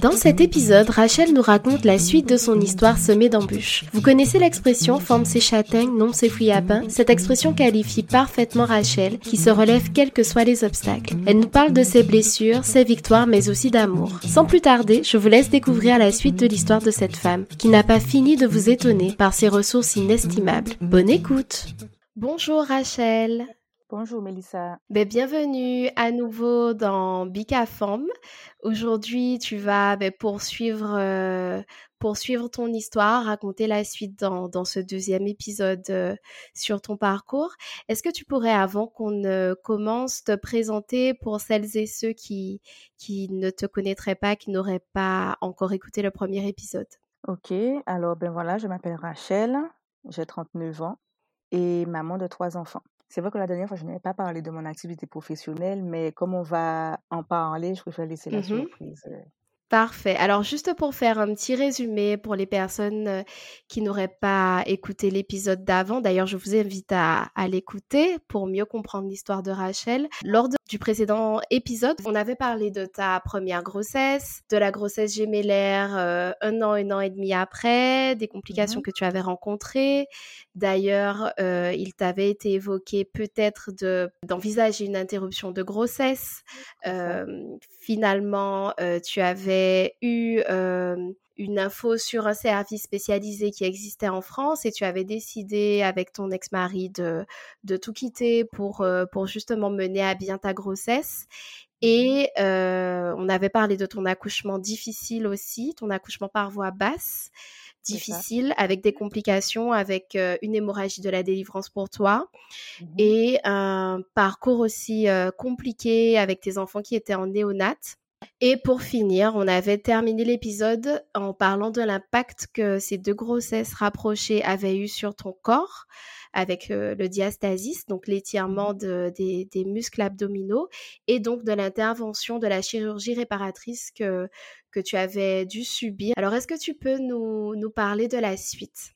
Dans cet épisode, Rachel nous raconte la suite de son histoire semée d'embûches. Vous connaissez l'expression forme ses châtaignes, non ses fruits à pain Cette expression qualifie parfaitement Rachel, qui se relève quels que soient les obstacles. Elle nous parle de ses blessures, ses victoires, mais aussi d'amour. Sans plus tarder, je vous laisse découvrir la suite de l'histoire de cette femme, qui n'a pas fini de vous étonner par ses ressources inestimables. Bonne écoute Bonjour Rachel Bonjour Mélissa. Ben, bienvenue à nouveau dans Bicafam. Aujourd'hui, tu vas ben, poursuivre, euh, poursuivre ton histoire, raconter la suite dans, dans ce deuxième épisode euh, sur ton parcours. Est-ce que tu pourrais, avant qu'on commence, te présenter pour celles et ceux qui, qui ne te connaîtraient pas, qui n'auraient pas encore écouté le premier épisode? Ok, alors ben voilà, je m'appelle Rachel, j'ai 39 ans et maman de trois enfants. C'est vrai que la dernière fois, je n'avais pas parlé de mon activité professionnelle, mais comme on va en parler, je préfère laisser la Mhm. surprise. euh. Parfait. Alors, juste pour faire un petit résumé pour les personnes qui n'auraient pas écouté l'épisode d'avant, d'ailleurs, je vous invite à, à l'écouter pour mieux comprendre l'histoire de Rachel. Lors de- du précédent épisode, on avait parlé de ta première grossesse, de la grossesse gémellaire euh, un an, un an et demi après, des complications Mhm. que tu avais rencontrées. D'ailleurs, euh, il t'avait été évoqué peut-être de d'envisager une interruption de grossesse. Euh, finalement, euh, tu avais eu euh, une info sur un service spécialisé qui existait en France et tu avais décidé avec ton ex-mari de, de tout quitter pour, euh, pour justement mener à bien ta grossesse. Et euh, on avait parlé de ton accouchement difficile aussi, ton accouchement par voie basse, difficile, avec des complications, avec euh, une hémorragie de la délivrance pour toi Mhm. et un parcours aussi euh, compliqué avec tes enfants qui étaient en néonat. Et pour finir, on avait terminé l'épisode en parlant de l'impact que ces deux grossesses rapprochées avaient eu sur ton corps avec euh, le diastasis, donc l'étirement de- des, des muscles abdominaux, et donc de l'intervention de la chirurgie réparatrice que, que tu avais dû subir. Alors, est-ce que tu peux nous, nous parler de la suite?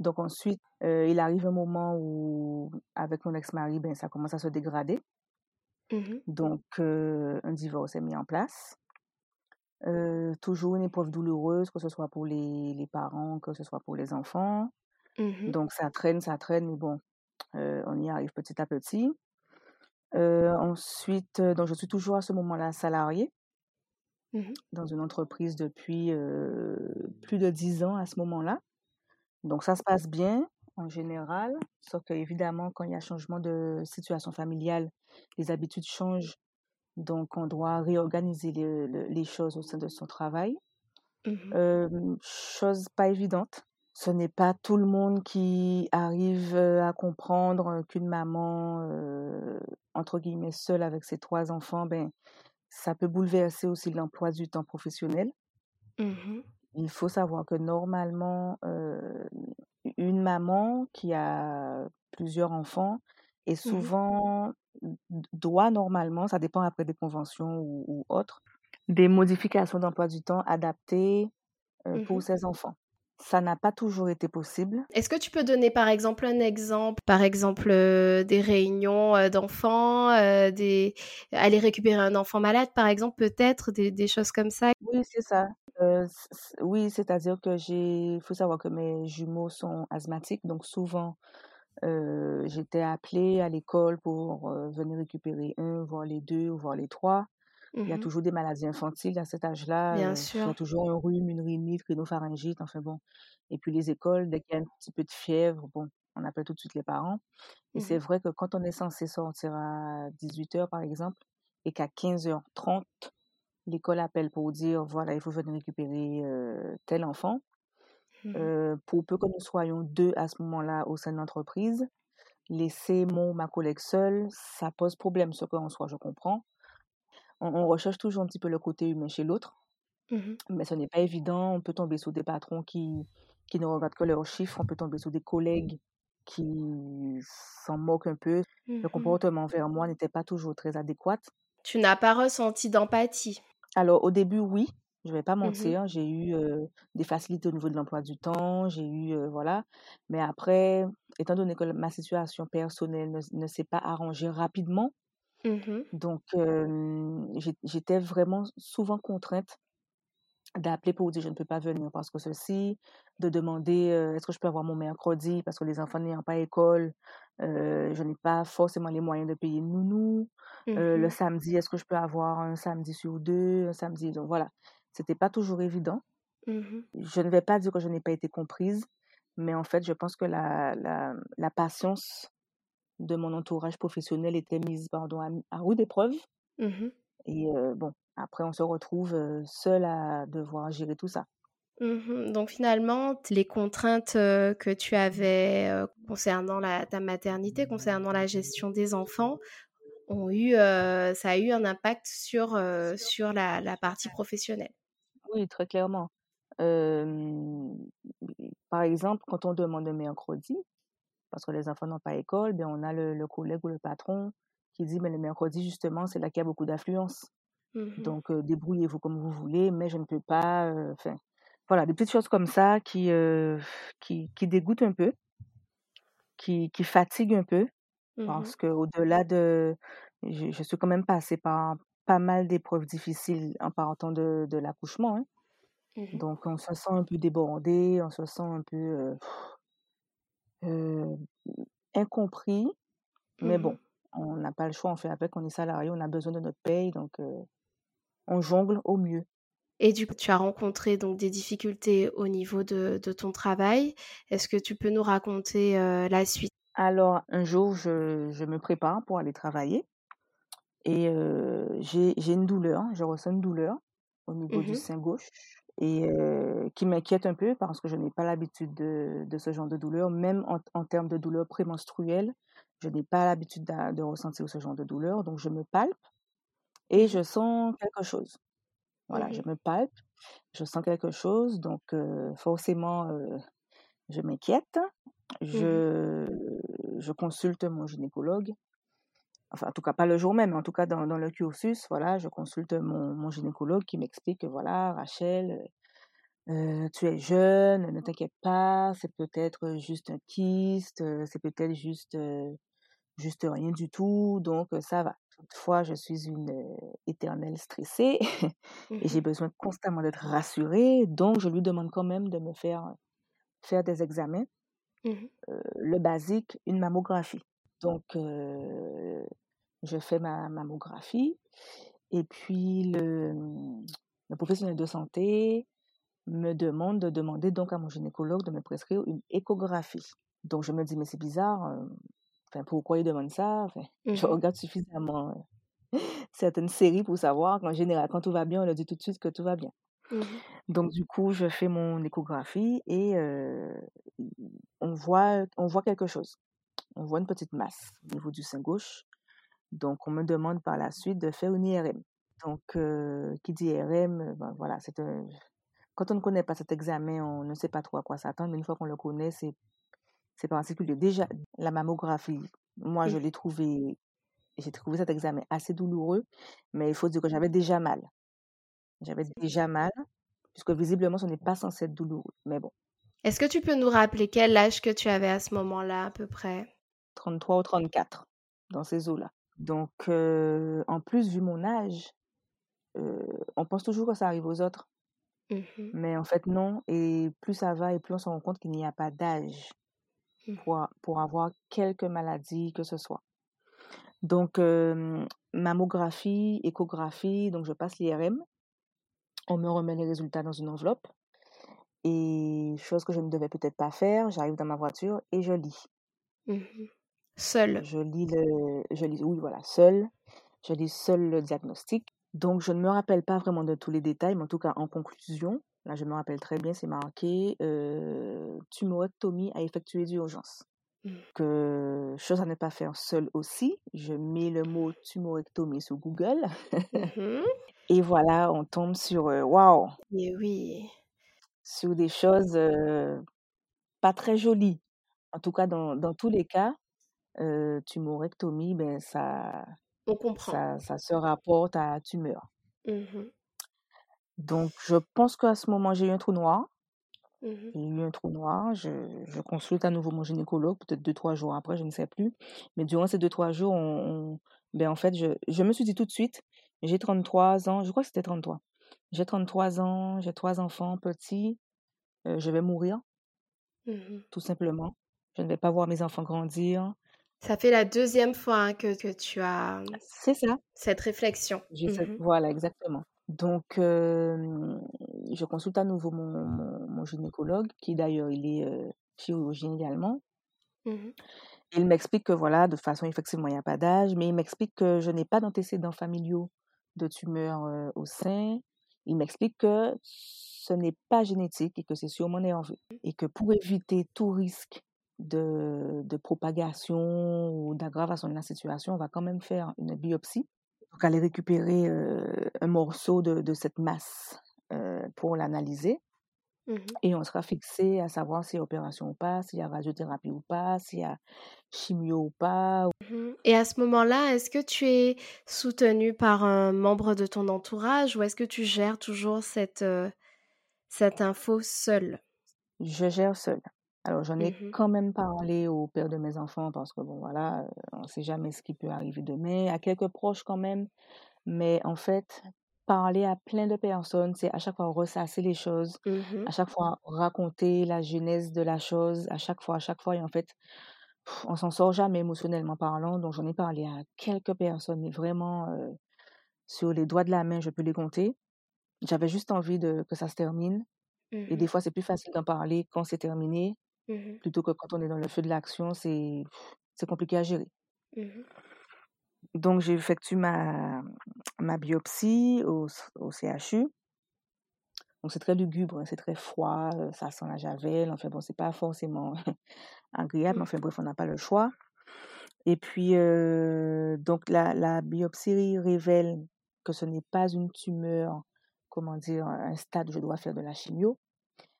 Donc ensuite, euh, il arrive un moment où, avec mon ex-mari, ben, ça commence à se dégrader. Mhm, Donc, euh, un divorce est mis en place. Euh, toujours une épreuve douloureuse, que ce soit pour les, les parents, que ce soit pour les enfants. mhm, Donc, ça traîne, ça traîne, mais bon, euh, on y arrive petit à petit. Euh, ensuite, donc je suis toujours à ce moment-là salariée mhm, dans une entreprise depuis plus de dix ans à ce moment-là. Donc, ça se passe bien en général, sauf que évidemment, quand il y a changement de situation familiale, les habitudes changent. Donc, on doit réorganiser le- le- les choses au sein de son travail. Euh, chose pas évidente. Ce n'est pas tout le monde qui arrive euh, à comprendre euh, qu'une maman, euh, entre guillemets, seule avec ses trois enfants, ben, ça peut bouleverser aussi l'emploi du temps professionnel. mhm. Il faut savoir que normalement, euh, une maman qui a plusieurs enfants est Mhm. souvent, doit normalement, ça dépend après des conventions ou, ou autres, des modifications d'emploi du temps adaptées euh, Mhm. pour ses enfants. Ça n'a pas toujours été possible. Est-ce que tu peux donner par exemple un exemple, par exemple euh, des réunions euh, d'enfants, des aller récupérer un enfant malade par exemple, peut-être des, des choses comme ça? Oui, c'est ça. oui, c'est-à-dire que j'ai, faut savoir que mes jumeaux sont asthmatiques, donc souvent j'étais appelée à l'école pour venir récupérer un, voire les deux, voire les trois. Il y a mmh toujours des maladies infantiles à cet âge-là. Bien Il y a sûr. toujours un rhume, une rhinite, rhinopharyngite, enfin bon. Et puis les écoles, dès qu'il y a un petit peu de fièvre, bon, on appelle tout de suite les parents. Et c'est Mmh vrai que quand on est censé sortir à 18 heures, par exemple, et qu'à 15h30, l'école appelle pour dire, voilà, il faut venir récupérer tel enfant. Mmh pour peu que nous soyons deux à ce moment-là au sein de l'entreprise, laisser mon ma collègue seule, ça pose problème, ce qu'on soit, je comprends. On, on recherche toujours un petit peu le côté humain chez l'autre, Mmh mais ce n'est pas évident. On peut tomber sur des patrons qui, qui ne regardent que leurs chiffres, on peut tomber sur des collègues qui s'en moquent un peu. Le Mmh comportement vers moi n'était pas toujours très adéquat. Tu n'as pas ressenti d'empathie? Alors, au début, oui, je vais pas Mmh mentir, j'ai eu euh, des facilités au niveau de l'emploi du temps, j'ai eu, euh, voilà. Mais après, étant donné que ma situation personnelle ne, ne s'est pas arrangée rapidement, Mmh donc euh, j'étais vraiment souvent contrainte d'appeler pour dire je ne peux pas venir parce que ceci, de demander est-ce que je peux avoir mon mercredi parce que les enfants n'ayant pas école, je n'ai pas forcément les moyens de payer nounou. Euh, le Mmh samedi, est-ce que je peux avoir un samedi sur deux, un samedi, donc voilà. C'était pas toujours évident. Mmh Je ne vais pas dire que je n'ai pas été comprise, mais en fait, je pense que la, la, la patience de mon entourage professionnel était mise pardon, à, à rude épreuve. Mmh Et euh, bon, après, on se retrouve euh, seul à devoir gérer tout ça. Mmh Donc finalement, les contraintes, heu, que tu avais, concernant la ta maternité, concernant la gestion des enfants ont eu, ça a eu un impact sur, sur la la partie professionnelle? Oui, très clairement. Par exemple, quand on demande un mercredi, parce que les enfants n'ont pas école, ben on a le, le collègue ou le patron qui dit, mais le mercredi, justement, c'est là qu'il y a beaucoup d'affluence. Mmh Donc, euh, débrouillez-vous comme vous voulez, mais je ne peux pas. euh, voilà, des petites choses comme ça qui, qui, qui dégoûtent un peu, qui, qui fatiguent un peu, Mmh parce que au-delà de. Je, je suis quand même passée par pas mal d'épreuves difficiles en partant de, de l'accouchement. hein. Mmh Donc, on se sent un peu débordé, on se sent un peu euh, euh, incompris, mais Mmh bon, on n'a pas le choix, on fait avec, on est salarié, on a besoin de notre paye, donc euh, on jongle au mieux. et du coup, tu as rencontré donc des difficultés au niveau de de ton travail. Est-ce que tu peux nous raconter, la suite? Alors, un jour, je, je me prépare pour aller travailler et j'ai, une douleur, je ressens une douleur au niveau du Mmh sein gauche et euh, qui m'inquiète un peu parce que je n'ai pas l'habitude de, de ce genre de douleur, même en, en termes de douleur prémenstruelle, je n'ai pas l'habitude de, de ressentir ce genre de douleur, donc je me palpe et Mmh je sens quelque chose. Voilà, je Mmh me palpe, je sens quelque chose, donc euh, forcément, euh, je m'inquiète. Mmh Je, je consulte mon gynécologue. Enfin, en tout cas, pas le jour même, mais en tout cas, dans, dans le cursus, voilà, je consulte mon, mon gynécologue qui m'explique que, voilà, Rachel, euh, tu es jeune, ne t'inquiète pas, c'est peut-être juste un kyste, euh, c'est peut-être juste, euh, juste rien du tout, donc euh, ça va. Toutefois, je suis une euh, éternelle stressée et j'ai Mmh besoin constamment d'être rassurée, donc je lui demande quand même de me faire faire des examens. Mmh Euh, le basique, une mammographie. Donc, euh, je fais ma mammographie et puis le, le professionnel de santé me demande de demander donc à mon gynécologue de me prescrire une échographie. Donc, je me dis, mais c'est bizarre, euh, enfin, pourquoi il demande ça? Enfin, je Mmh regarde suffisamment euh, certaines séries pour savoir qu'en général, quand tout va bien, on le dit tout de suite que tout va bien. Mmh Donc du coup, je fais mon échographie et euh, on voit, on voit quelque chose. On voit une petite masse au niveau du sein gauche. Donc on me demande par la suite de faire une IRM. Donc euh, qui dit IRM, euh, ben, voilà, c'est un... quand on ne connaît pas cet examen, on ne sait pas trop à quoi s'attendre. Mais une fois qu'on le connaît, c'est c'est particulier. Déjà la mammographie, moi je l'ai trouvé, j'ai trouvé cet examen assez douloureux, mais il faut dire que j'avais déjà mal. J'avais déjà mal puisque visiblement ce n'est pas censé être douloureux. Mais bon. Est-ce que tu peux nous rappeler quel âge que tu avais à ce moment-là, à peu près? 33 ou 34, dans ces eaux-là. Donc, euh, en plus, vu mon âge, euh, on pense toujours que ça arrive aux autres. Mmh Mais en fait, non. Et plus ça va et plus on se rend compte qu'il n'y a pas d'âge Mmh. pour, pour avoir quelque maladie que ce soit. Donc, euh, mammographie, échographie, donc je passe l'IRM. On me remet les résultats dans une enveloppe. Et chose que je ne devais peut-être pas faire, j'arrive dans ma voiture et je lis. Mmh Seul. Je lis le, je lis, oui, voilà, seul. Je lis seul le diagnostic. Donc, je ne me rappelle pas vraiment de tous les détails, mais en tout cas, en conclusion, là, je me rappelle très bien, c'est marqué euh, tumorectomie à effectuer d'urgence. Mmh. Que chose à ne pas faire seul aussi, je mets le mot tumorectomie sur Google. Mmh Et voilà, on tombe sur euh, waouh, Et oui. sur des choses euh, pas très jolies. En tout cas, dans, dans tous les cas, euh, tumorectomie, ben ça, On comprend. ça, ça se rapporte à tumeur. Mmh Donc, je pense qu'à ce moment, j'ai eu un trou noir. Mmh J'ai eu un trou noir. Je, je consulte à nouveau mon gynécologue, peut-être deux, trois jours après, je ne sais plus. Mais durant ces deux, trois jours, on, on- ben en fait, je, je me suis dit tout de suite, j'ai 33 ans, je crois que c'était 33. J'ai 33 ans, j'ai trois enfants petits, euh, je vais mourir, Mmh tout simplement. Je ne vais pas voir mes enfants grandir. Ça fait la deuxième fois hein, que, que tu as C'est ça. cette réflexion. J'ai Mmh Voilà, exactement. Donc, euh, je consulte à nouveau mon, mon, mon gynécologue, qui d'ailleurs, il est euh, chirurgien également. Mmh Il m'explique que voilà, de façon, effectivement, il n'y a pas d'âge, mais il m'explique que je n'ai pas d'antécédents familiaux de tumeurs euh, au sein. Il m'explique que ce n'est pas génétique et que c'est sûrement nerveux. Et que pour éviter tout risque de, de propagation ou d'aggravation de la situation, on va quand même faire une biopsie. Donc, aller récupérer euh, un morceau de, de cette masse euh, pour l'analyser. Mmh Et on sera fixé à savoir s'il y a opération ou pas, s'il y a radiothérapie ou pas, s'il y a chimio ou pas. Mmh Et à ce moment-là, est-ce que tu es soutenu par un membre de ton entourage ou est-ce que tu gères toujours cette, euh, cette info seule? Je gère seule. Alors, j'en ai Mmh quand même parlé au père de mes enfants parce que, bon, voilà, on ne sait jamais ce qui peut arriver demain, à quelques proches quand même. Mais en fait, parler à plein de personnes, c'est à chaque fois ressasser les choses, Mmh à chaque fois raconter la genèse de la chose, à chaque fois, à chaque fois. Et en fait, on s'en sort jamais émotionnellement parlant. Donc, j'en ai parlé à quelques personnes, mais vraiment, euh, sur les doigts de la main, je peux les compter. J'avais juste envie de, que ça se termine. Et Mmh des fois, c'est plus facile d'en parler quand c'est terminé, Mmh plutôt que quand on est dans le feu de l'action, c'est compliqué à gérer. Mmh Donc, j'effectue ma, ma biopsie au, au CHU. Donc, c'est très lugubre, hein, c'est très froid, euh, ça sent la javel. Enfin, bon, c'est pas forcément agréable, mais enfin, bref, on n'a pas le choix. Et puis, euh, donc, la, la biopsie révèle que ce n'est pas une tumeur, comment dire, un stade où je dois faire de la chimio,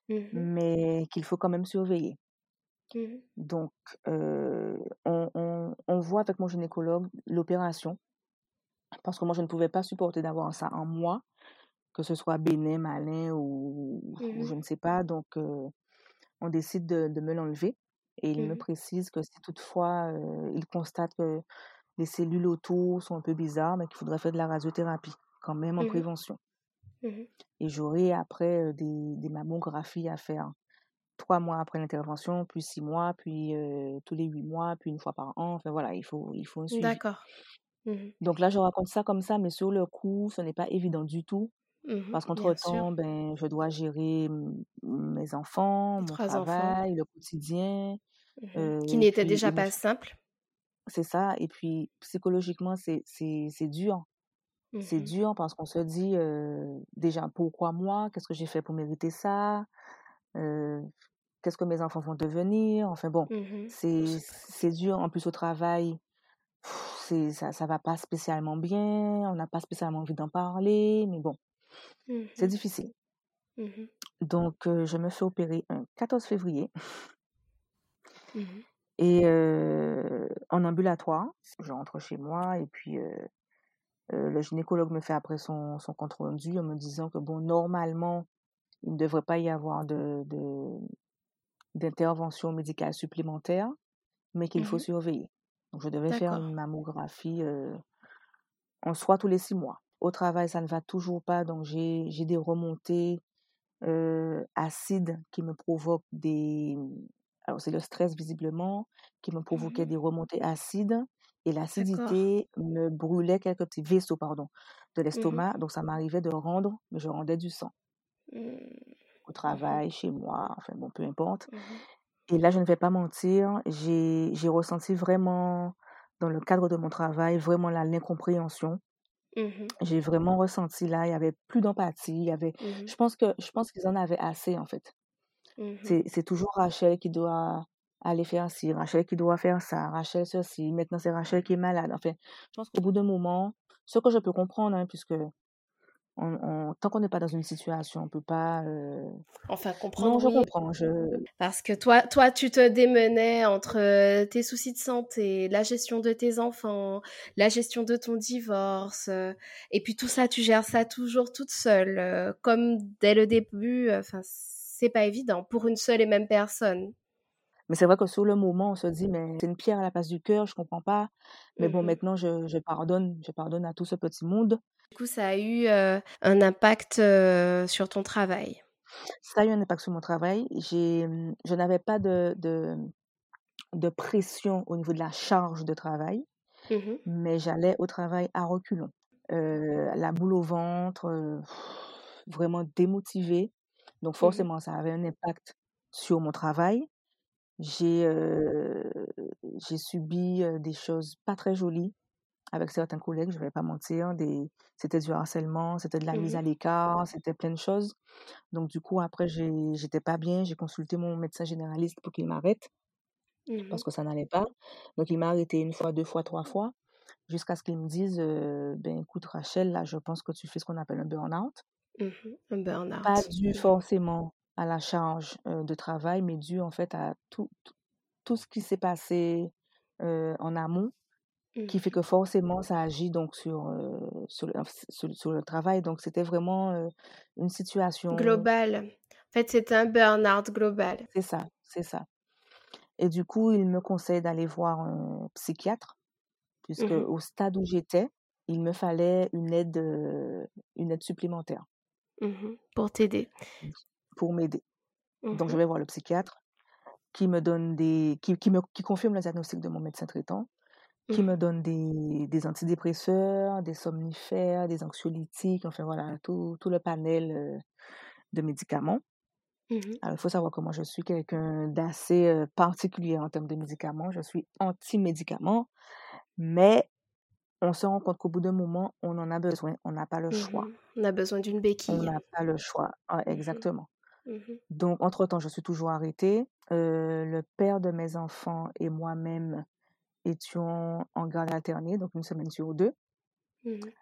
Mmh mais qu'il faut quand même surveiller. Mmh Donc, euh, on, on, on voit avec mon gynécologue l'opération, parce que moi, je ne pouvais pas supporter d'avoir ça en moi, que ce soit bénin, malin ou, ou Mmh je ne sais pas. Donc, euh, on décide de, de me l'enlever. Et il me précise que si toutefois euh, il constate que les cellules autour sont un peu bizarres, mais qu'il faudrait faire de la radiothérapie, quand même en prévention. Mmh Et j'aurai après des, des mammographies à faire trois mois après l'intervention, puis six mois, puis euh, tous les huit mois, puis une fois par an. Enfin voilà, il faut, il faut un suivi. D'accord. Mmh Donc là, je raconte ça comme ça, mais sur le coup, ce n'est pas évident du tout. Mmh Parce qu'entre-temps, ben, je dois gérer mes enfants, Les mon enfants. travail, le quotidien. Mmh euh, Qui n'était déjà pas simple. c'est ça. Et puis, psychologiquement, c'est, c'est, c'est dur. C'est Mmh dur parce qu'on se dit, euh, déjà, pourquoi moi? Qu'est-ce que j'ai fait pour mériter ça? Euh, qu'est-ce que mes enfants vont devenir? Enfin bon, Mmh c'est, c'est dur. En plus, au travail, pff, c'est, ça, ça va pas spécialement bien. On n'a pas spécialement envie d'en parler. Mais bon, c'est Mmh difficile. Mmh Donc, euh, je me fais opérer un 14 février et euh, en ambulatoire. Je rentre chez moi et puis euh, euh, le gynécologue me fait après son, son compte rendu en me disant que bon, normalement, il ne devrait pas y avoir de, d'intervention médicale supplémentaire, mais qu'il faut Mmh surveiller. Donc, je devais faire une mammographie euh, en soit tous les six mois. Au travail, ça ne va toujours pas, donc j'ai, j'ai des remontées euh, acide qui me provoque des... Alors, c'est le stress visiblement qui me provoquait Mmh des remontées acides. Et l'acidité me brûlait quelques petits vaisseaux, pardon, de Mmh l'estomac. Donc, ça m'arrivait de rendre, mais je rendais du sang Mmh. au travail, chez moi, enfin bon, peu importe. Mmh Et là, je ne vais pas mentir, j'ai ressenti vraiment, dans le cadre de mon travail, vraiment l'incompréhension. Mmh J'ai vraiment ressenti là, il y avait plus d'empathie, il y avait Mmh je pense que je pense qu'ils en avaient assez, en fait. Mmh c'est toujours Rachel qui doit aller faire ci, Rachel qui doit faire ça, Rachel ceci, maintenant c'est Rachel qui est malade. Enfin, je pense qu'au bout d'un moment, ce que je peux comprendre, hein, puisque on on tant qu'on n'est pas dans une situation, on peut pas, heu Enfin, non, comprendre, je oui, comprends, je parce que toi toi, tu te démenais entre, heu, tes soucis de santé, la gestion de tes enfants, la gestion de ton divorce, heu et puis tout ça, tu gères ça toujours toute seule, comme dès le début, enfin, c'est pas évident pour une seule et même personne. Mais c'est vrai que sur le moment, on se dit: «Mais c'est une pierre à la place du cœur, je comprends pas». Mais bon, Mmh maintenant je je pardonne, je pardonne à tout ce petit monde. Du coup, ça a eu, un impact, sur ton travail? Ça a eu un impact sur mon travail. J'ai, mmh, je n'avais pas de de de pression au niveau de la charge de travail, Mmh mais j'allais au travail à reculons. Heu, la boule au ventre, vraiment démotivée. Donc Mmh forcément, ça avait un impact sur mon travail. J'ai, subi, des choses pas très jolies avec certains collègues, je vais pas mentir, des c'était du harcèlement, c'était de la mise Mmh à l'écart, c'était plein de choses. Donc du coup, après, j'étais pas bien, j'ai consulté mon médecin généraliste pour qu'il m'arrête Mmh parce que ça n'allait pas. Donc il m'a arrêté une fois, deux fois, trois fois, jusqu'à ce qu'il me dise, «Ben écoute Rachel, là, je pense que tu fais ce qu'on appelle un burn-out». Mmh Un Pas burn-out. dû Mmh forcément à la charge, de travail, mais dû en fait à tout tout tout ce qui s'est passé, en amont, qui fait Mmh que forcément ça agit donc sur, sur le sur sur le travail. Donc c'était vraiment, une situation Global. En fait, c'était un burn-out global. c'est ça, c'est ça. Et du coup, il me conseille d'aller voir un psychiatre, puisque Mmh au stade où j'étais, il me fallait une aide, une aide supplémentaire Mmh Pour t'aider. Pour m'aider. Donc je Mmh vais voir le psychiatre qui me donne des qui qui me qui confirme le diagnostic de mon médecin traitant, qui me Mmh donne des des antidépresseurs, des somnifères, des anxiolytiques, enfin voilà, tout tout le panel, heu, de médicaments. Mmh Alors il faut savoir moi je suis quelqu'un d'assez, heu, particulier en termes de médicaments. Je suis anti-médicaments, mais On se rend compte qu'au bout d'un moment, on en a besoin, on n'a pas le choix. Mmh On a besoin d'une On béquille. n'a pas le choix. Exactement. Mmh Donc entre-temps, je suis toujours arrêtée. Heu, le père de mes enfants et moi-même étions en garde alternée, donc une semaine sur 2. Mmh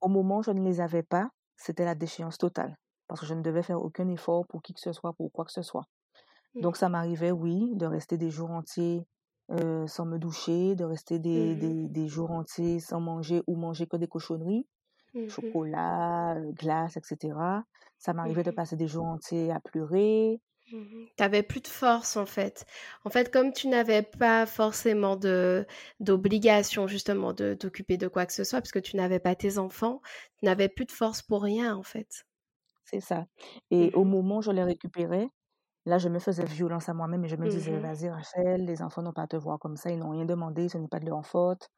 Au moment où je ne les avais pas, c'était la déchéance totale, parce que je ne devais faire aucun effort pour qui que ce soit, pour quoi que ce soit. Donc Mmh ça m'arrivait, oui, de rester des jours entiers, heu, sans me doucher, de rester des des des jours entiers sans manger ou manger que des cochonneries. Mmh chocolat, glace et cetera. Ça m'arrivait de Mmh passer des jours entiers à pleurer. Mmh Tu plus de force, en fait. En fait, comme tu n'avais pas forcément de d'obligation, justement, de t'occuper de quoi que ce soit, parce que tu n'avais pas tes enfants, tu n'avais plus de force pour rien, en fait. C'est ça et au Mmh moment où je les récupérais, là, je me faisais violence à moi-même et je me disais: Mmh «Vas-y Rachel, les enfants n'ont pas à te voir comme ça, ils n'ont rien demandé, ce n'est pas de leur faute».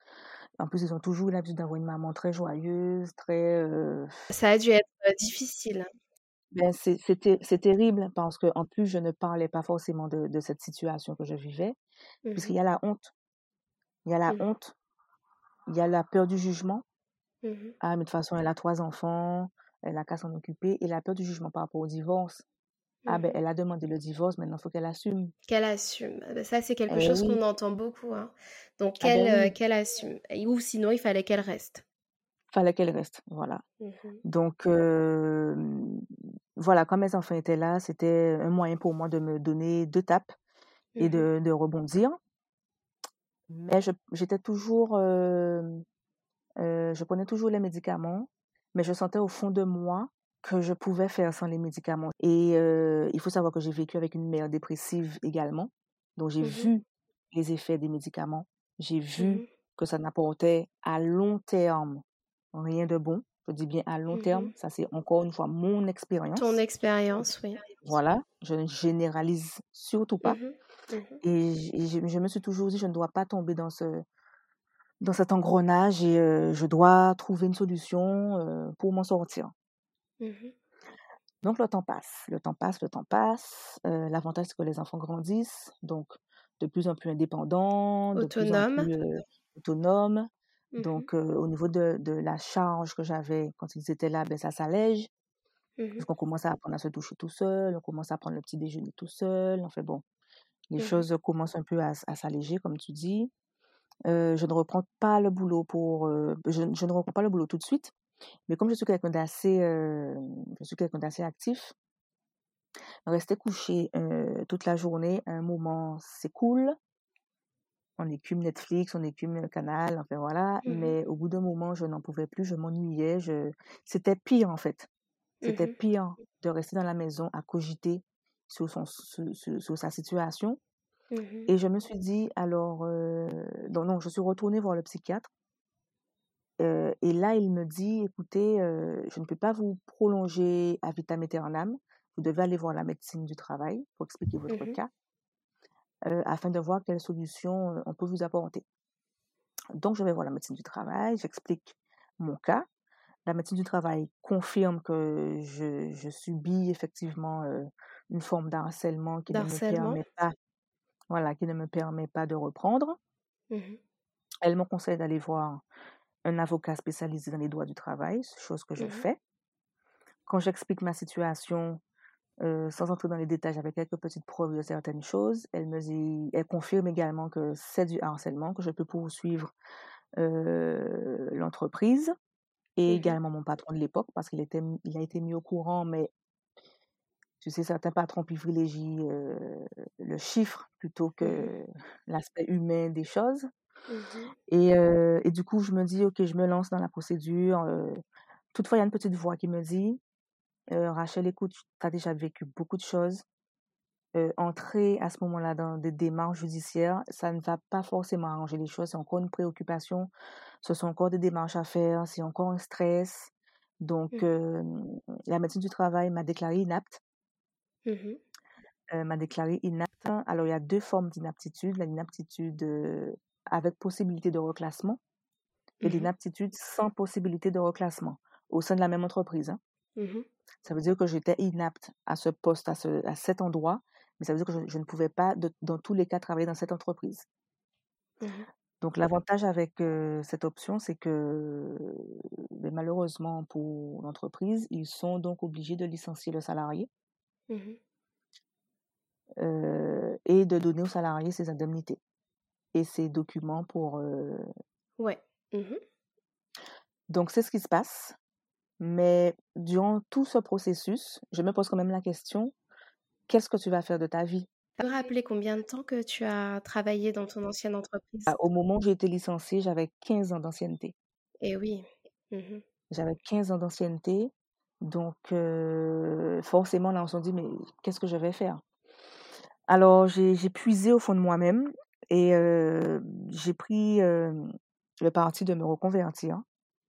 En plus, ils ont toujours l'habitude d'avoir une maman très joyeuse, très, heu, Ça a dû être, heu, difficile. ben, c'est terrible parce qu'en plus, je ne parlais pas forcément de de cette situation que je vivais, puisqu'il Mmh y a la honte. Il y a la Mmh honte, il y a la peur du jugement. Mmh Ah, mais de toute façon, elle a 3 enfants, elle a qu'à s'en occuper et la peur du jugement par rapport au divorce. Ah ben, Mmh elle a demandé le divorce, maintenant il faut qu'elle assume. Qu'elle assume. Ah bah, ça, c'est quelque Eh chose oui, qu'on entend beaucoup, hein. Donc ah ben qu'elle, oui, qu'elle assume ou sinon il fallait qu'elle reste. fallait qu'elle reste, voilà. Mmh Donc, voilà, quand mes enfants étaient là, c'était un moyen pour moi de me donner 2 tapes et Mmh de de rebondir. Mais j'étais toujours, heu, je prenais toujours les médicaments, mais je sentais au fond de moi que je pouvais faire sans les médicaments et il faut savoir que j'ai vécu avec une mère dépressive également, donc j'ai Mmh vu les effets des médicaments. J'ai vu Mmh que ça n'apportait à long terme rien de bon. Je dis bien à long Mmh terme. Ça, c'est encore une fois mon Ton expérience. expérience, oui. Voilà, je ne généralise surtout pas. Et, je, je me suis toujours dit, je ne dois pas tomber dans ce, dans cet engrenage et euh, je dois trouver une solution euh, pour m'en sortir. Mmh Donc le temps passe, le temps passe, le temps passe. Euh, L'avantage, c'est que les enfants grandissent, donc de plus en plus indépendants, de plus en Autonome. plus euh, autonomes. Mmh Donc euh, au niveau de, de la charge que j'avais quand ils étaient là, ben, ça s'allège. Mmh Parce qu'on commence à apprendre à se toucher tout seul, on commence à prendre le petit déjeuner tout seul. Fait, bon, les Mmh choses commencent un peu à, s'alléger, comme tu dis. Je ne reprends pas le boulot pour, je, je ne reprends pas le boulot tout de suite. Mais comme je suis quelqu'un d'assez, euh, je suis quelqu'un d'assez actif, rester couché euh, toute la journée, un moment, c'est cool. On écume Netflix, on écume le canal, enfin voilà. Mmh Mais au bout d'un moment, je n'en pouvais plus, je m'ennuyais. Je... C'était pire en fait. C'était Mmh pire de rester dans la maison à cogiter sur, son, sur, sur- sur sa situation. Mmh Et je me suis dit, alors, euh, donc, non, je suis retournée voir le psychiatre. Euh, et là, il me dit, écoutez, euh, je ne peux pas vous prolonger à vitam aeternam. Vous devez aller voir la médecine du travail pour expliquer votre Mmh cas, euh, afin de voir quelle solution euh, on peut vous apporter. Donc, je vais voir la médecine du travail, j'explique mon cas. La médecine du travail confirme que je, je subis effectivement une forme d'harcèlement qui ne me D'harcèlement? permet pas, voilà, qui ne me permet pas de reprendre. Mmh Elle me conseille d'aller voir un avocat spécialisé dans les droits du travail, chose que je Mmh. fais. Quand j'explique ma situation, euh, sans entrer dans les détails, avec quelques petites preuves de certaines choses, elle me dit, elle confirme également que c'est du harcèlement, que je peux poursuivre euh, l'entreprise et Mmh également mon patron de l'époque parce qu'il était, il a été mis au courant, mais tu sais, certains patrons privilégient euh, le chiffre plutôt Mmh que l'aspect humain des choses. Mmh Et, euh, et du coup, je me dis, ok, je me lance dans la procédure. euh. toutefois, il y a une petite voix qui me dit, Rachel, écoute, tu as déjà vécu beaucoup de choses. Entrer à ce moment-là dans des démarches judiciaires, ça ne va pas forcément arranger les choses. C'est encore une préoccupation. Ce sont encore des démarches à faire. C'est encore un stress. Donc, Mmh la médecine du travail m'a déclaré inapte. Mmh euh, m'a déclaré inapte. Alors, il y a deux formes d'inaptitude. L'inaptitude euh, avec possibilité de reclassement et Mmh l'inaptitude sans possibilité de reclassement au sein de la même entreprise. hein. Mmh Ça veut dire que j'étais inapte à ce poste, à, ce, à cet endroit, mais ça veut dire que je, je ne pouvais pas, de- dans tous les cas, travailler dans cette entreprise. Mmh Donc, l'avantage avec euh, cette option, c'est que ben, malheureusement pour l'entreprise, ils sont donc obligés de licencier le salarié Mmh euh, et de donner au salarié ses indemnités et ses documents pour... euh, Ouais. Mmh Donc, c'est ce qui se passe. Mais durant tout ce processus, je me pose quand même la question, qu'est-ce que tu vas faire de ta vie? Tu peux me rappeler combien de temps que tu as travaillé dans ton ancienne entreprise? Ah, Au moment où j'ai été licenciée, j'avais 15 ans d'ancienneté. Eh oui. Mmh J'avais 15 ans d'ancienneté. Donc, euh, forcément, là, on s'est dit, mais qu'est-ce que je vais faire? Alors, j'ai puisé au fond de moi-même et euh, j'ai pris euh, le parti de me reconvertir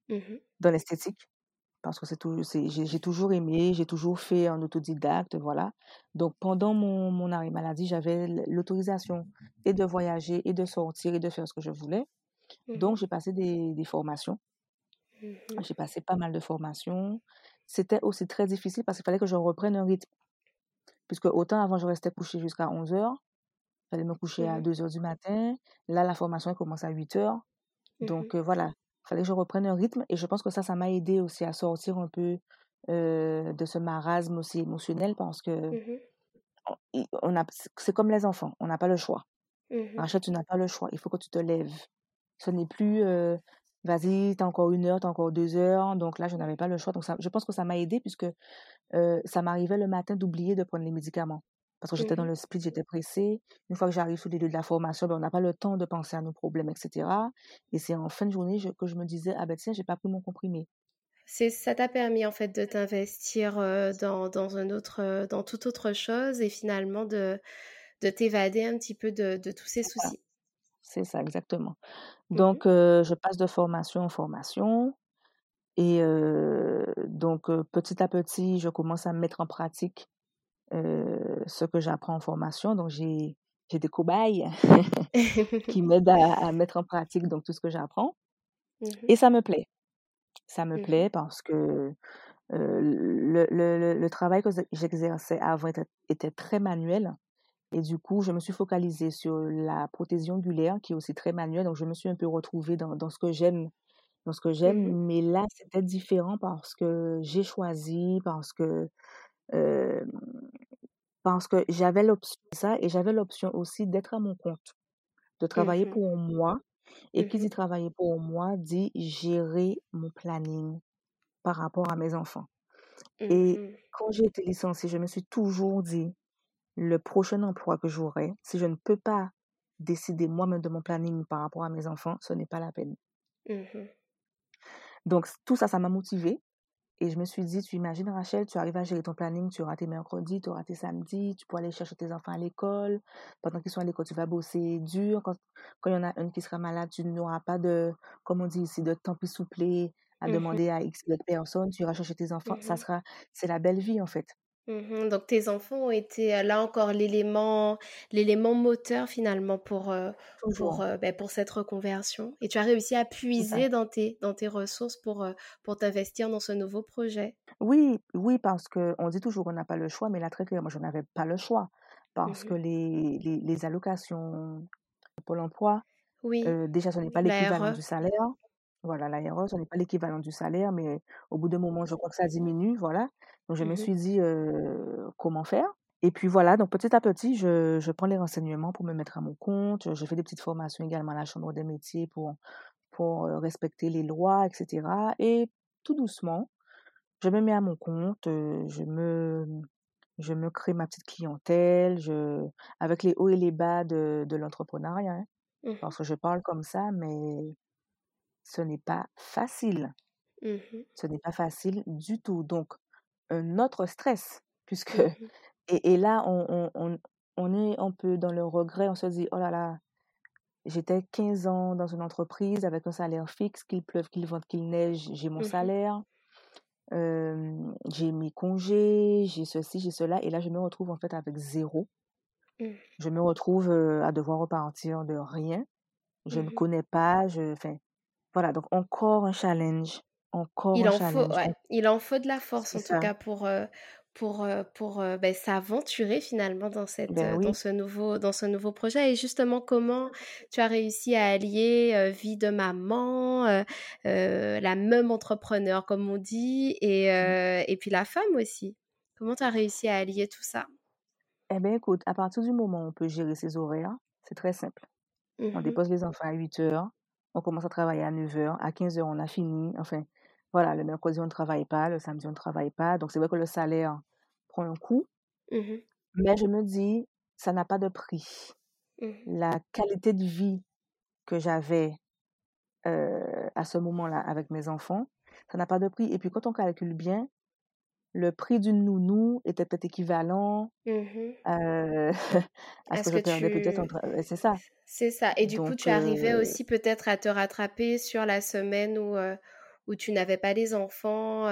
Mmh dans l'esthétique. parce que c'est tout, c'est, j'ai, toujours aimé, j'ai toujours fait en autodidacte, voilà. Donc pendant mon, mon arrêt maladie, j'avais l'autorisation et de voyager et de sortir et de faire ce que je voulais. Mmh Donc j'ai passé des, des formations, Mmh j'ai passé pas mal de formations. C'était aussi très difficile parce qu'il fallait que je reprenne un rythme, puisque autant avant je restais couchée jusqu'à 11 heures, il fallait me coucher à Mmh 2 heures du matin. Là, la formation elle commence à 8 heures. Mmh Donc euh, voilà, il fallait que je reprenne un rythme et je pense que ça, ça m'a aidé aussi à sortir un peu euh, de ce marasme aussi émotionnel parce que Mmh on, a, c'est comme les enfants, on n'a pas le choix. Mmh Rachel, tu n'as pas le choix, il faut que tu te lèves. Ce n'est plus, euh, vas-y, t'as encore une heure, t'as encore deux heures. Donc là, je n'avais pas le choix. Donc ça, je pense que ça m'a aidé puisque euh, ça m'arrivait le matin d'oublier de prendre les médicaments. Parce que j'étais dans Mmh le split, j'étais pressée. Une fois que j'arrive sur les lieux de la formation, ben, on n'a pas le temps de penser à nos problèmes, etc. Et c'est en fin de journée je- que je me disais, ah ben tiens, j'ai pas pris mon comprimé. C'est ça t'a permis en fait de t'investir, heu, dans dans un autre, heu, dans toute autre chose et finalement de de t'évader un petit peu de de tous ces soucis. C'est ça, exactement. Mmh Donc, euh, je passe de formation en formation. Et donc, petit à petit, je commence à mettre en pratique ce que j'apprends en formation. Donc, j'ai des cobayes qui m'aident à, mettre en pratique donc tout ce que j'apprends. Mmh et ça me plaît. Ça me mmh plaît parce que le, le, le, travail que j'exerçais avant était, était, très manuel. Et du coup, je me suis focalisée sur la prothésie ongulaire, qui est aussi très manuelle. Donc, je me suis un peu retrouvée dans, dans ce que j'aime. Dans ce que j'aime. Mmh Mais là, c'était différent parce que j'ai choisi, parce que parce que j'avais l'option ça et j'avais l'option aussi d'être à mon compte, de travailler Mmh pour moi. Et qui Mmh dit travailler pour moi dit gérer mon planning par rapport à mes enfants. Et Mmh quand j'ai été licenciée, je me suis toujours dit, le prochain emploi que j'aurai, si je ne peux pas décider moi-même de mon planning par rapport à mes enfants, ce n'est pas la peine. Mmh Donc tout ça, ça m'a motivée. Et je me suis dit, tu imagines Rachel, tu arrives à gérer ton planning, tu auras tes mercredis, tu auras tes samedis, tu pourras aller chercher tes enfants à l'école. Pendant qu'ils sont à l'école, tu vas bosser dur. Quand, quand il y en a une qui sera malade, tu n'auras pas de, comme on dit ici, de temps plus souplé à demander à X personnes. Tu iras chercher tes enfants. Ça Mmh sera, c'est la belle vie en fait. Mmh donc tes enfants ont été, là encore l'élément l'élément moteur finalement pour, pour, bah, pour cette reconversion et tu as réussi à puiser dans tes dans tes ressources pour, pour t'investir dans ce nouveau projet? Oui, oui, parce qu'on dit toujours qu'on n'a pas le choix, mais là très clairement, je n'avais pas le choix parce que Mmh les les les allocations Pôle emploi, Oui, déjà ce n'est pas l'équivalent l'ARE. du salaire. Voilà, l'ARE, ce n'est pas l'équivalent du salaire, mais au bout d'un moment, je crois que ça diminue, voilà. Donc je me Mmh suis dit, comment faire? Et puis voilà, donc petit à petit, je je prends les renseignements pour me mettre à mon compte. Je fais des petites formations également à la chambre des métiers pour pour, respecter les lois et cetera et tout doucement, je me mets à mon compte, je me je me crée ma petite clientèle, je avec les hauts et les bas de de l'entrepreneuriat, hein. Mmh Parce que je parle comme ça, mais ce n'est pas facile. Mmh Ce n'est pas facile du tout. Donc, un autre stress, puisque Mmh et, et là, on, on, on, est un peu dans le regret, on se dit, oh là là, j'étais 15 ans dans une entreprise avec un salaire fixe, qu'il pleuve, qu'il vente, qu'il neige, j'ai mon Mmh salaire, j'ai mes congés, j'ai ceci, j'ai cela, et là, je me retrouve en fait avec zéro. Mmh. Je me retrouve à devoir repartir de rien. Je ne connais pas, je, enfin, voilà, donc encore un challenge, encore Il un en faut challenge. ouais, il en faut de la force en tout cas pour, pour, pour, bah, s'aventurer finalement dans cette, Ben dans ce nouveau dans ce nouveau projet et justement comment tu as réussi à allier, vie de maman, la même entrepreneur comme on dit et Mmh. et puis la femme aussi? Comment tu as réussi à allier tout ça? Eh bien, écoute, à partir du moment où on peut gérer ses horaires, c'est très simple. On Mmh dépose les enfants à 8 heures, on commence à travailler à 9 heures, à 15 heures, on a fini. Enfin, voilà, le mercredi, on ne travaille pas, le samedi, on ne travaille pas. Donc, c'est vrai que le salaire prend un coup, Mmh mais je me dis, ça n'a pas de prix. Mmh La qualité de vie que j'avais à ce moment-là avec mes enfants, ça n'a pas de prix. Et puis, quand on calcule bien, le prix d'une nounou était peut-être équivalent Mmh euh, à ce que Est-ce je que perdais peut-être tu entre... C'est ça. c'est ça et du coup, tu arrivais euh, aussi peut-être à te rattraper sur la semaine où, où tu n'avais pas les enfants,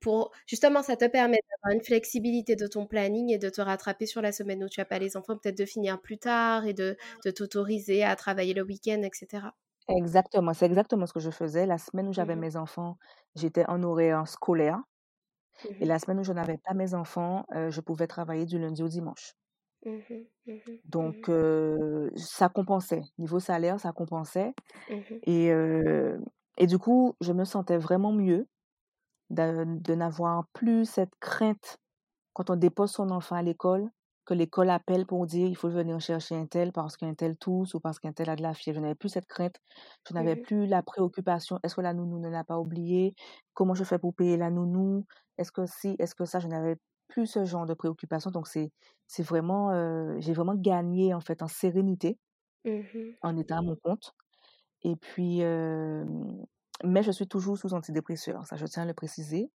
pour justement, ça te permet d'avoir une flexibilité de ton planning et de te rattraper sur la semaine où tu as pas les enfants, peut-être de finir plus tard et de de t'autoriser à travailler le week-end et cetera. exactement, c'est exactement ce que je faisais. La semaine où j'avais Mmh mes enfants, j'étais en horaire scolaire. Et Mmh la semaine où je n'avais pas mes enfants, euh, je pouvais travailler du lundi au dimanche. Mmh Mmh Donc, euh, ça compensait. Niveau salaire, ça compensait. Mmh Et, euh, et du coup, je me sentais vraiment mieux de, de n'avoir plus cette crainte quand on dépose son enfant à l'école, que l'école appelle pour dire il faut venir chercher un tel parce qu'un tel tousse ou parce qu'un tel a de la fièvre. Je n'avais plus cette crainte. Je n'avais Mmh plus la préoccupation est-ce que la nounou ne l'a pas oublié? Comment je fais pour payer la nounou? Est-ce que si Est-ce que ça? Je n'avais plus ce genre de préoccupation. Donc, c'est, c'est vraiment, euh, j'ai vraiment gagné en fait en sérénité Mmh en étant à mon compte. Et puis, euh, mais je suis toujours sous antidépresseur, ça je tiens à le préciser.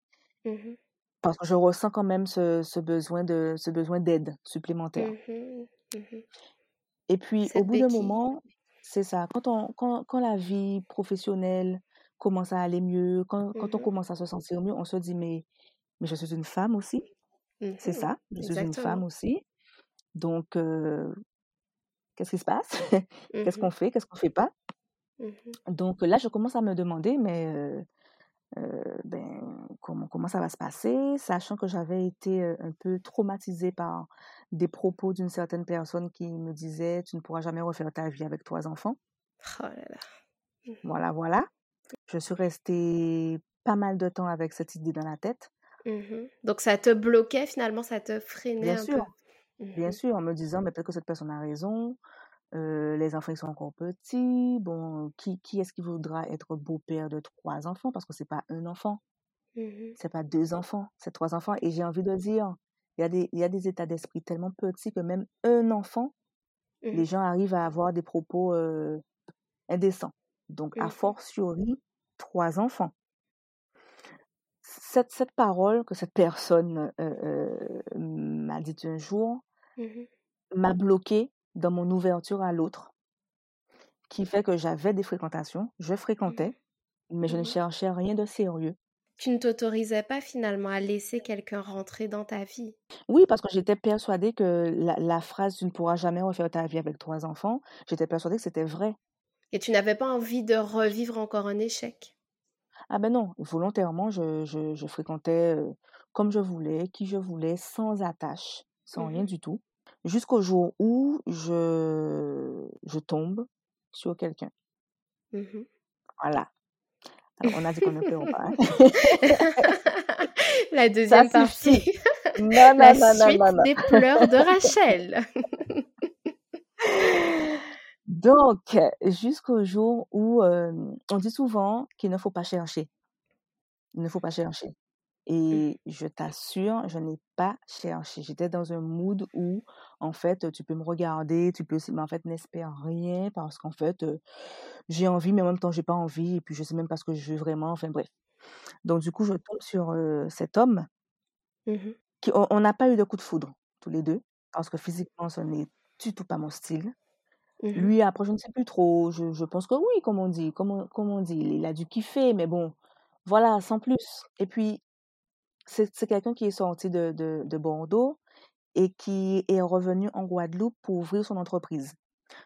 Mmh Parce que je ressens quand même ce, ce besoin de ce besoin d'aide supplémentaire. Mmh Mmh Et puis, au bout d'un moment, c'est ça. Quand, on, quand, quand la vie professionnelle commence à aller mieux, quand, quand on Mmh commence à se sentir mieux, on se dit, mais, mais je suis une femme aussi. C'est Mmh ça, je suis une femme aussi. Donc, euh, qu'est-ce qui se passe? Qu'est-ce Mmh qu'on fait? Qu'est-ce qu'on fait pas? Mmh Donc là, je commence à me demander, mais euh, ben, comment, comment ça va se passer, sachant que j'avais été euh, un peu traumatisée par des propos d'une certaine personne qui me disait, tu ne pourras jamais refaire ta vie avec trois enfants. Oh là là. Mmh Voilà, voilà. Je suis restée pas mal de temps avec cette idée dans la tête. Mmh Donc ça te bloquait finalement, ça te freinait Bien un peu? sûr, bien Mmh sûr, en me disant, mais peut-être que cette personne a raison, euh, les enfants ils sont encore petits, bon, qui, qui est-ce qui voudra être beau-père de trois enfants? Parce que c'est pas un enfant, Mmh c'est pas deux enfants, c'est trois enfants. Et j'ai envie de dire, il y a des, il y a des états d'esprit tellement petits que même un enfant, les Mmh gens arrivent à avoir des propos euh, indécents. Donc, a Mmh fortiori, trois enfants. Cette, cette parole que cette personne euh, m'a dit un jour Mmh m'a bloquée dans mon ouverture à l'autre, qui fait que j'avais des fréquentations, je fréquentais, mais je ne Mmh cherchais rien de sérieux. Tu ne t'autorisais pas finalement à laisser quelqu'un rentrer dans ta vie? Oui, parce que j'étais persuadée que la, la phrase tu ne pourras jamais refaire ta vie avec trois enfants, j'étais persuadée que c'était vrai. Et tu n'avais pas envie de revivre encore un échec? Ah ben non, volontairement, je, je, je fréquentais euh, comme je voulais, qui je voulais, sans attache, sans rien Mmh du tout, jusqu'au jour où je, je tombe sur quelqu'un. Mmh Voilà. Alors, on a dit qu'on ne pleure pas. hein. La Ça deuxième partie. Non, la non, suite non, non. des pleurs de Rachel. Donc, jusqu'au jour où euh, on dit souvent qu'il ne faut pas chercher. Il ne faut pas chercher. Mmh. Et je t'assure, je n'ai pas cherché. J'étais dans un mood où, en fait, tu peux me regarder, tu peux, mais en fait, n'espère rien parce qu'en fait, euh, j'ai envie, mais en même temps, j'ai pas envie, et puis je sais même pas ce que je veux vraiment. Enfin, bref. Donc, du coup, je tombe sur euh, cet homme Mmh qui, on n'a pas eu de coup de foudre, tous les deux, parce que physiquement, ce n'est du tout pas mon style. Mmh Lui, après, je ne sais plus trop. Je, je pense que oui, comme on dit, comme on, comme on dit, il a dû kiffer, mais bon, voilà, sans plus. Et puis, c'est quelqu'un qui est sorti de, de, de Bordeaux et qui est revenu en Guadeloupe pour ouvrir son entreprise.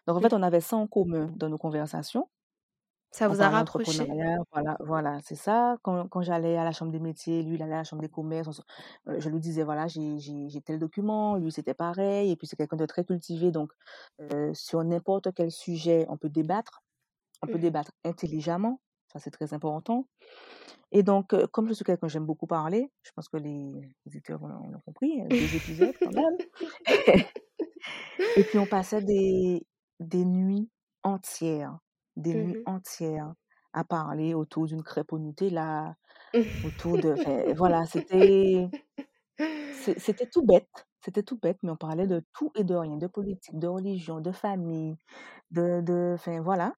Donc, en fait, Mmh. on avait ça en commun dans nos conversations. Ça vous a entrepreneuriat, voilà, voilà, c'est ça. Quand, quand j'allais à la chambre des métiers, lui, il allait à la chambre des commerces, on euh, je lui disais, voilà, j'ai tel document, lui, c'était pareil, et puis c'est quelqu'un de très cultivé, donc euh, sur n'importe quel sujet, on peut débattre, on peut Mmh. débattre intelligemment, ça c'est très important. Et donc, euh, comme je suis quelqu'un, j'aime beaucoup parler, je pense que les auditeurs ont, ont compris, euh, deux épisodes quand même. Et puis on passait des, des nuits entières, des nuits Mmh entières à parler autour d'une crêpe au Nutella, autour de... enfin, voilà, c'était c'était tout bête. C'était tout bête, mais on parlait de tout et de rien, de politique, de religion, de famille, de... de enfin, voilà.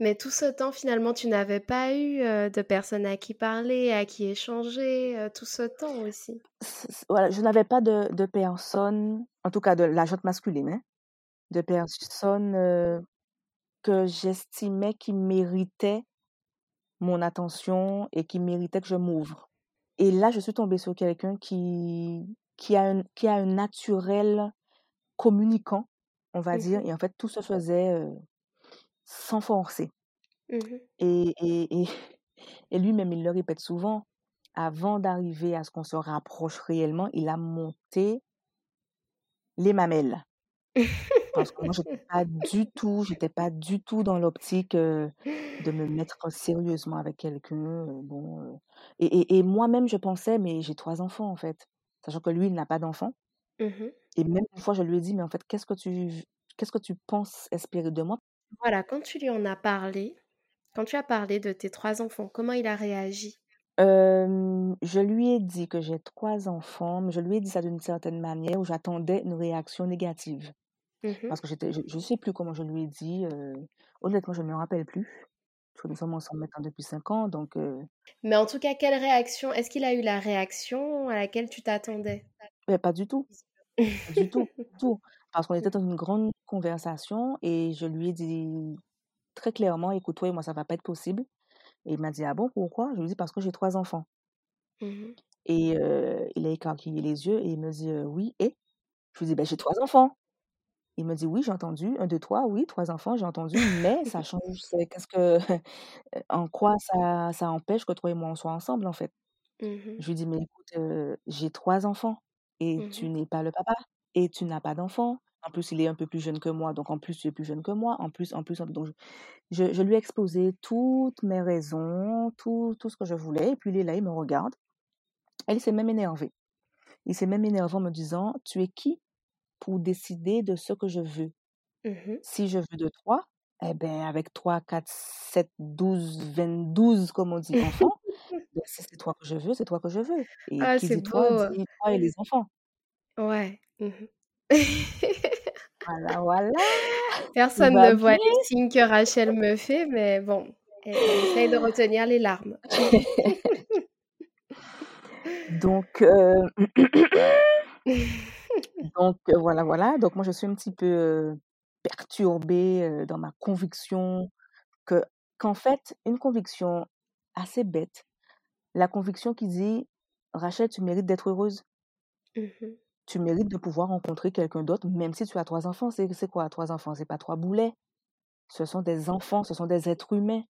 Mais tout ce temps, finalement, tu n'avais pas eu, heu, de personnes à qui parler, à qui échanger, heu, tout ce temps aussi? Voilà, je n'avais pas de, de personne, en tout cas de la gente masculine, hein, de personne euh, que j'estimais qui méritait mon attention et qui méritait que je m'ouvre. Et là, je suis tombée sur quelqu'un qui, qui, a un, qui a un naturel communicant, on va dire, Mmh et en fait, tout se faisait euh, sans forcer. mh. Mmh Et, et, et, et lui-même, il le répète souvent, avant d'arriver à ce qu'on se rapproche réellement, il a monté les mamelles. Parce que moi, j'étais pas du tout, j'étais pas du tout dans l'optique euh, de me mettre sérieusement avec quelqu'un. euh, bon, euh, et, et, et moi-même, je pensais, mais j'ai trois enfants en fait, sachant que lui, il n'a pas d'enfants. Mmh Et même une fois, je lui ai dit, mais en fait, qu'est-ce que tu, qu'est-ce que tu penses espérer de moi? Voilà, quand tu lui en as parlé, quand tu as parlé de tes 3 enfants, comment il a réagi? Euh, je lui ai dit que j'ai trois enfants, mais je lui ai dit ça d'une certaine manière où j'attendais une réaction négative. Mmh Parce que j'étais, je ne sais plus comment je lui ai dit. euh, honnêtement, je ne me rappelle plus. Parce que nous sommes ensemble maintenant depuis cinq ans, donc euh, Mais en tout cas, quelle réaction est-ce qu'il a eu la réaction à laquelle tu t'attendais? mais pas du tout, pas du tout, du tout. Parce qu'on était dans une grande conversation et je lui ai dit très clairement, écoute, toi et moi, ça va pas être possible. Et il m'a dit, ah bon, pourquoi? Je lui ai dit, parce que j'ai trois enfants. Mmh Et euh, il a écarquillé les yeux et il me dit, euh, oui, et? Je lui dis, ben, j'ai trois enfants. Il me dit, oui, j'ai entendu, un, deux, trois, oui, trois enfants, j'ai entendu, mais ça change, qu'est-ce que, en quoi ça, ça empêche que toi et moi on soit ensemble, en fait? Mmh Je lui dis, mais écoute, euh, j'ai trois enfants et tu Mmh n'es pas le papa et tu n'as pas d'enfant. En plus, il est un peu plus jeune que moi, donc en plus, tu es plus jeune que moi. En plus, en plus, en- donc je, je lui ai exposé toutes mes raisons, tout, tout ce que je voulais. Et puis il est là, il me regarde. Elle s'est même énervée. Il s'est même énervé en me disant, tu es qui pour décider de ce que je veux? Mmh Si je veux de toi, eh ben, avec 3, 4, 7, 12, 22, comme on dit, enfants, ben, c'est toi que je veux, c'est toi que je veux. Et Ah, qui dit toi et les enfants. Ouais. Mmh Voilà, voilà, Personne ne voit bien. les signes que Rachel me fait, mais bon, elle elle essaye de retenir les larmes. Donc, euh, donc euh, voilà, voilà. Donc moi, je suis un petit peu euh, perturbée dans ma conviction que, qu'en fait, une conviction assez bête, la conviction qui dit, Rachel, tu mérites d'être heureuse. Mmh Tu mérites de pouvoir rencontrer quelqu'un d'autre, même si tu as trois enfants. C'est, c'est quoi trois enfants? C'est pas trois boulets. Ce sont des enfants, ce sont des êtres humains.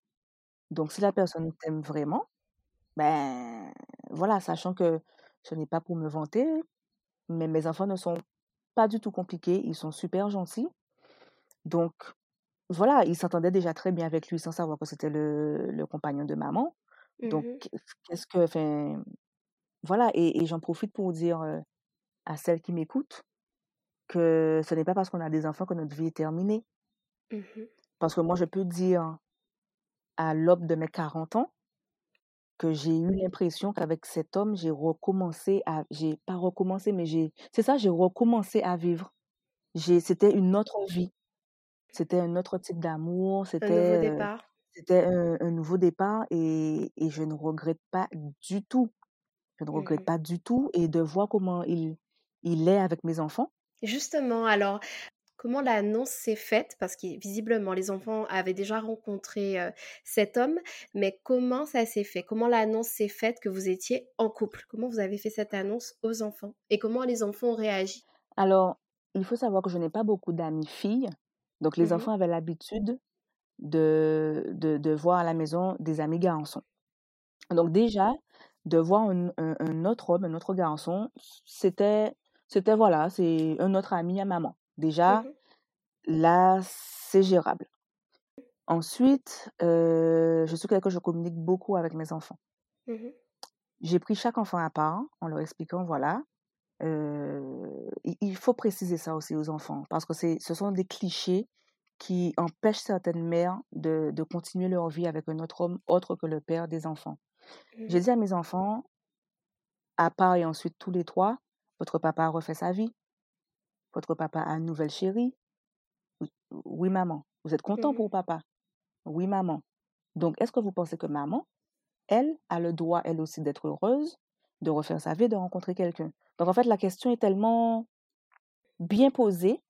Donc, si la personne t'aime vraiment, ben voilà, sachant que ce n'est pas pour me vanter, mais mes enfants ne sont pas du tout compliqués, ils sont super gentils. Donc, voilà, ils s'entendaient déjà très bien avec lui sans savoir que c'était le, le compagnon de maman. Donc, Mmh qu'est-ce que, enfin, voilà, et, et j'en profite pour dire euh, à celles qui m'écoutent que ce n'est pas parce qu'on a des enfants que notre vie est terminée. Mmh Parce que moi, je peux dire à l'aube de mes 40 ans que j'ai eu l'impression qu'avec cet homme, j'ai recommencé à, j'ai pas recommencé, mais j'ai, c'est ça, j'ai recommencé à vivre. C'était une autre vie. C'était un autre type d'amour, Un nouveau c'était, euh, départ. c'était un, un nouveau départ et, et je ne regrette pas du tout. Je ne regrette Mmh pas du tout et de voir comment il, il est avec mes enfants. Justement, alors, comment l'annonce s'est faite? Parce que visiblement, les enfants avaient déjà rencontré euh, cet homme, mais comment ça s'est fait? Comment l'annonce s'est faite que vous étiez en couple? Comment vous avez fait cette annonce aux enfants? Et comment les enfants ont réagi? Alors, il faut savoir que je n'ai pas beaucoup d'amis filles. Donc, les Mhm, enfants avaient l'habitude de, de, de voir à la maison des amis garçons. Donc, déjà, de voir un, un- un autre homme, un autre garçon, c'était, c'était voilà, c'est un autre ami à maman. Déjà, mhm, là, c'est gérable. Ensuite, euh, je suis quelqu'un que je communique beaucoup avec mes enfants. mhm, J'ai pris chaque enfant à part en leur expliquant, voilà, euh, il faut préciser ça aussi aux enfants parce que ce sont des clichés qui empêchent certaines mères de, de continuer leur vie avec un autre homme autre que le père des enfants. J'ai mhm, dit à mes enfants, à part et ensuite tous les trois, votre papa a refait sa vie, votre papa a une nouvelle chérie. Oui, maman. Vous êtes content mhm. pour papa? Oui, maman. Donc, est-ce que vous pensez que maman, elle, a le droit, elle aussi, d'être heureuse, de refaire sa vie, de rencontrer quelqu'un? Donc, en fait, la question est tellement bien posée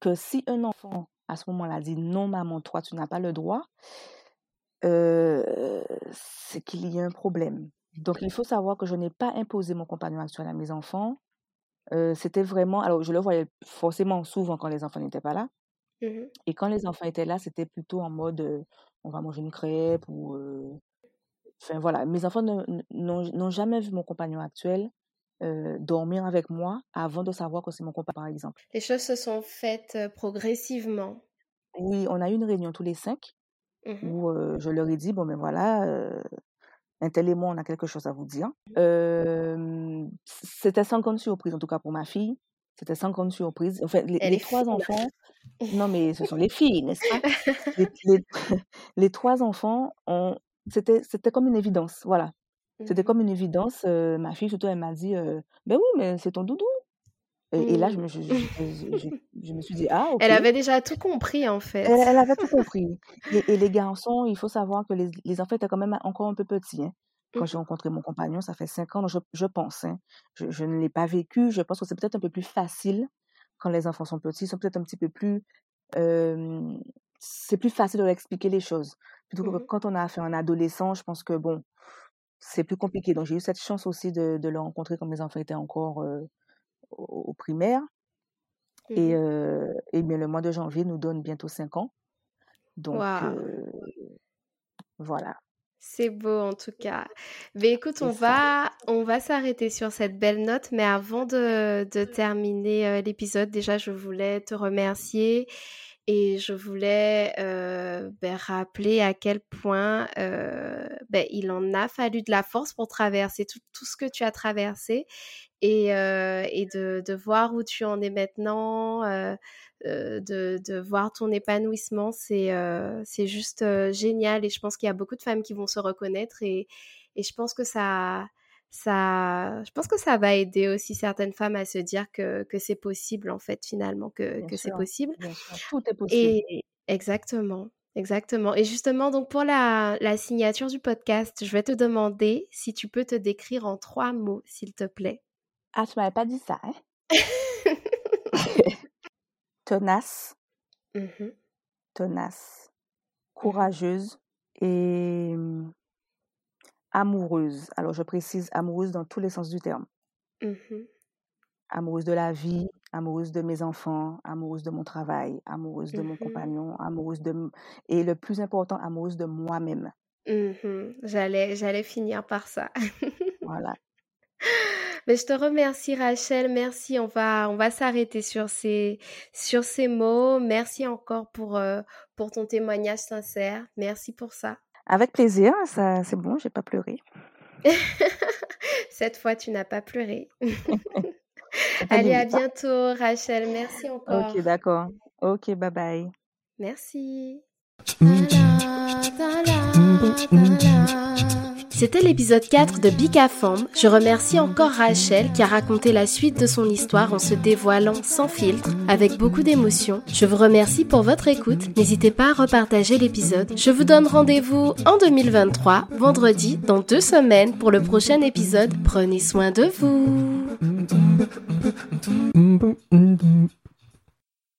que si un enfant, à ce moment-là, dit non, maman, toi, tu n'as pas le droit, euh, c'est qu'il y a un problème. Donc, il faut savoir que je n'ai pas imposé mon compagnon actuel à mes enfants. Euh, c'était vraiment, alors je le voyais forcément souvent quand les enfants n'étaient pas là. Mhm. Et quand les enfants étaient là, c'était plutôt en mode euh, on va manger une crêpe ou. euh, Enfin voilà, mes enfants n'ont jamais vu mon compagnon actuel dormir avec moi avant de savoir que c'est mon compagnon, par exemple. Les choses se sont faites progressivement. Oui, on a eu une réunion tous les cinq Mhm, où je leur ai dit bon, ben voilà, un tel et moi, on a quelque chose à vous dire. Euh, c'était sans grande surprise, en tout cas pour ma fille. C'était sans grande surprise. Enfin, les, les trois enfants, non, mais ce sont les filles, n'est-ce pas? Les, les, les trois enfants, ont, c'était, c'était comme une évidence, voilà. C'était Mhm, comme une évidence. euh, ma fille, surtout, elle m'a dit, euh, ben oui, mais c'est ton doudou. Et, et là, je me, je, je- me suis dit, ah. Elle avait déjà tout compris en fait. Elle, elle avait tout compris. Et, et les garçons, il faut savoir que les, les enfants étaient quand même encore un peu petits. hein. Quand j'ai Mhm, rencontré mon compagnon, ça fait cinq ans, je, je pense. hein. Je, je ne l'ai pas vécu. Je pense que c'est peut-être un peu plus facile quand les enfants sont petits. Ils sont peut-être un petit peu plus euh, c'est plus facile de leur expliquer les choses. Plutôt que Mmh quand on a affaire à un adolescent, je pense que bon, c'est plus compliqué. Donc j'ai eu cette chance aussi de, de le rencontrer quand mes enfants étaient encore euh, au, primaire. Et, Mmh euh, et bien le mois de janvier nous donne bientôt cinq ans. Donc voilà, C'est beau en tout cas. Mais écoute, on va, on va s'arrêter sur cette belle note, mais avant de, de terminer l'épisode, déjà, je voulais te remercier et je voulais euh, ben, rappeler à quel point euh, ben, il en a fallu de la force pour traverser tout, ce que tu as traversé et, euh, de, voir où tu en es maintenant, de, voir ton épanouissement, c'est juste génial. Et je pense qu'il y a beaucoup de femmes qui vont se reconnaître et, et je pense que ça, ça, je pense que ça va aider aussi certaines femmes à se dire que, que c'est possible en fait finalement que, que c'est possible. bien sûr, tout est possible. Et exactement. Exactement. Et justement, donc pour la, la signature du podcast, je vais te demander si tu peux te décrire en trois mots, s'il te plaît. Ah, tu m'avais pas dit ça, hein? Tenace, Mhm, tenace, courageuse et hum, amoureuse. Alors je précise amoureuse dans tous les sens du terme. mhm, Amoureuse de la vie, amoureuse de mes enfants, amoureuse de mon travail, amoureuse de mon mhm, compagnon, amoureuse de... Et le plus important, amoureuse de moi-même. mhm. J'allais, j'allais finir par ça. Voilà. Mais je te remercie, Rachel. Merci. On va, on va s'arrêter sur ces, sur ces mots. Merci encore pour, euh, pour ton témoignage sincère. Merci pour ça. Avec plaisir, ça, c'est bon, j'ai pas pleuré. Cette fois, tu n'as pas pleuré. Allez, à hein. bientôt, Rachel. Merci Ok, encore. d'accord. Ok, bye bye. Merci. C'était l'épisode 4 de Bika. Je remercie encore Rachel qui a raconté la suite de son histoire en se dévoilant sans filtre, avec beaucoup d'émotion. Je vous remercie pour votre écoute. N'hésitez pas à repartager l'épisode. Je vous donne rendez-vous en 2023, vendredi, dans deux semaines, pour le prochain épisode. Prenez soin de vous.